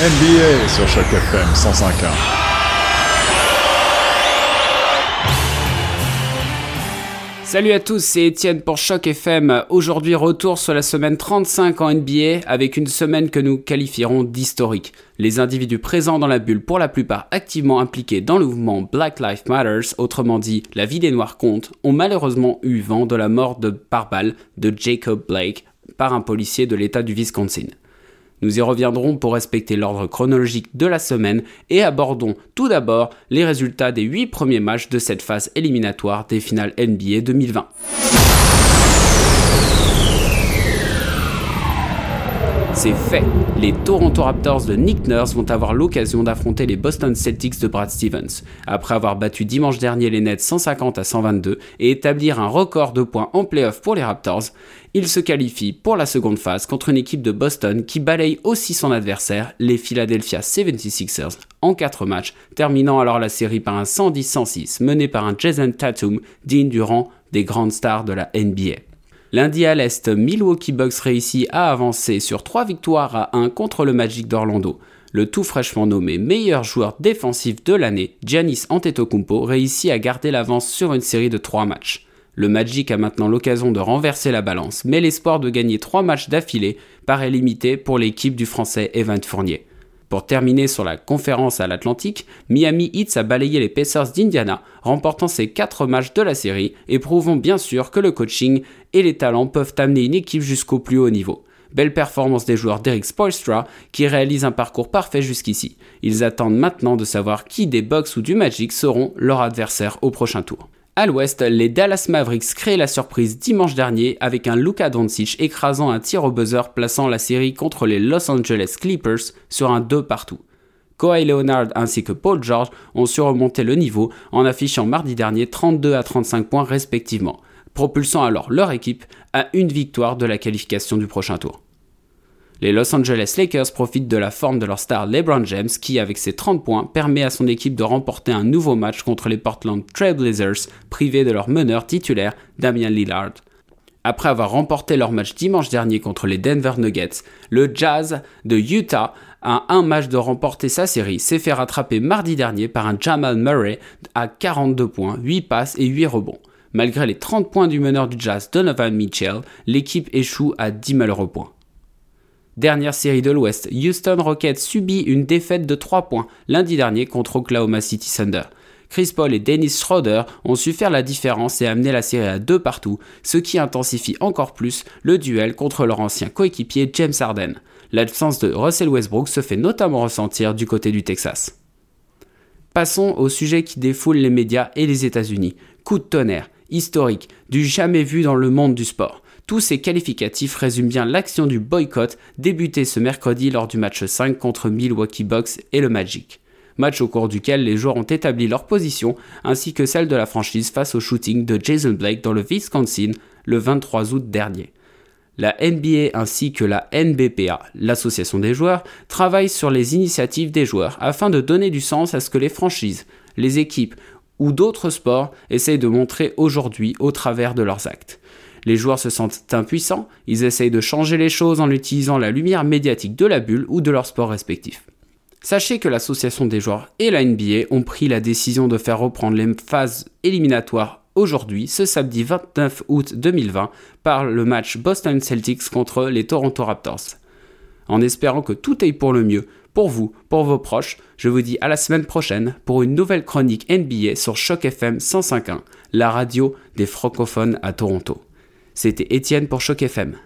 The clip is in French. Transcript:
NBA sur Choc FM 105.1. Salut à tous, c'est Étienne pour Choc FM. Aujourd'hui, retour sur la semaine 35 en NBA avec une semaine que nous qualifierons d'historique. Les individus présents dans la bulle, pour la plupart activement impliqués dans le mouvement Black Lives Matters, autrement dit la vie des Noirs compte, ont malheureusement eu vent de la mort de par de Jacob Blake par un policier de l'État du Wisconsin. Nous y reviendrons pour respecter l'ordre chronologique de la semaine et abordons tout d'abord les résultats des 8 premiers matchs de cette phase éliminatoire des finales NBA 2020. C'est fait. Les Toronto Raptors de Nick Nurse vont avoir l'occasion d'affronter les Boston Celtics de Brad Stevens. Après avoir battu dimanche dernier les Nets 150 à 122 et établir un record de points en playoff pour les Raptors, ils se qualifient pour la seconde phase contre une équipe de Boston qui balaye aussi son adversaire, les Philadelphia 76ers, en 4 matchs, terminant alors la série par un 110-106 mené par un Jason Tatum digne du rang des grandes stars de la NBA. Lundi à l'Est, Milwaukee Bucks réussit à avancer sur 3 victoires à 1 contre le Magic d'Orlando. Le tout fraîchement nommé meilleur joueur défensif de l'année, Giannis Antetokounmpo, réussit à garder l'avance sur une série de 3 matchs. Le Magic a maintenant l'occasion de renverser la balance, mais l'espoir de gagner 3 matchs d'affilée paraît limité pour l'équipe du français Evan Fournier. Pour terminer sur la conférence à l'Atlantique, Miami Heat a balayé les Pacers d'Indiana, remportant ses 4 matchs de la série et prouvant bien sûr que le coaching et les talents peuvent amener une équipe jusqu'au plus haut niveau. Belle performance des joueurs d'Eric Spoelstra qui réalisent un parcours parfait jusqu'ici. Ils attendent maintenant de savoir qui des Bucks ou du Magic seront leurs adversaires au prochain tour. À l'ouest, les Dallas Mavericks créent la surprise dimanche dernier avec un Luka Doncic écrasant un tir au buzzer plaçant la série contre les Los Angeles Clippers sur un 2 partout. Kawhi Leonard ainsi que Paul George ont su remonter le niveau en affichant mardi dernier 32 à 35 points respectivement, propulsant alors leur équipe à une victoire de la qualification du prochain tour. Les Los Angeles Lakers profitent de la forme de leur star LeBron James qui, avec ses 30 points, permet à son équipe de remporter un nouveau match contre les Portland Trail Blazers, privés de leur meneur titulaire Damian Lillard. Après avoir remporté leur match dimanche dernier contre les Denver Nuggets, le Jazz de Utah, à un match de remporter sa série, s'est fait rattraper mardi dernier par un Jamal Murray à 42 points, 8 passes et 8 rebonds. Malgré les 30 points du meneur du Jazz Donovan Mitchell, l'équipe échoue à 10 malheureux points. Dernière série de l'Ouest, Houston Rockets subit une défaite de 3 points lundi dernier contre Oklahoma City Thunder. Chris Paul et Dennis Schroeder ont su faire la différence et amener la série à deux partout, ce qui intensifie encore plus le duel contre leur ancien coéquipier James Harden. L'absence de Russell Westbrook se fait notamment ressentir du côté du Texas. Passons au sujet qui défoule les médias et les États-Unis. Coup de tonnerre, historique, du jamais vu dans le monde du sport. Tous ces qualificatifs résument bien l'action du boycott débuté ce mercredi lors du match 5 contre Milwaukee Bucks et le Magic. Match au cours duquel les joueurs ont établi leur position ainsi que celle de la franchise face au shooting de Jason Blake dans le Wisconsin le 23 août dernier. La NBA ainsi que la NBPA, l'association des joueurs, travaillent sur les initiatives des joueurs afin de donner du sens à ce que les franchises, les équipes ou d'autres sports essayent de montrer aujourd'hui au travers de leurs actes. Les joueurs se sentent impuissants, ils essayent de changer les choses en utilisant la lumière médiatique de la bulle ou de leur sport respectif. Sachez que l'association des joueurs et la NBA ont pris la décision de faire reprendre les phases éliminatoires aujourd'hui, ce samedi 29 août 2020, par le match Boston Celtics contre les Toronto Raptors. En espérant que tout aille pour le mieux, pour vous, pour vos proches, je vous dis à la semaine prochaine pour une nouvelle chronique NBA sur Choc FM 105.1, la radio des francophones à Toronto. C'était Étienne pour Choc FM.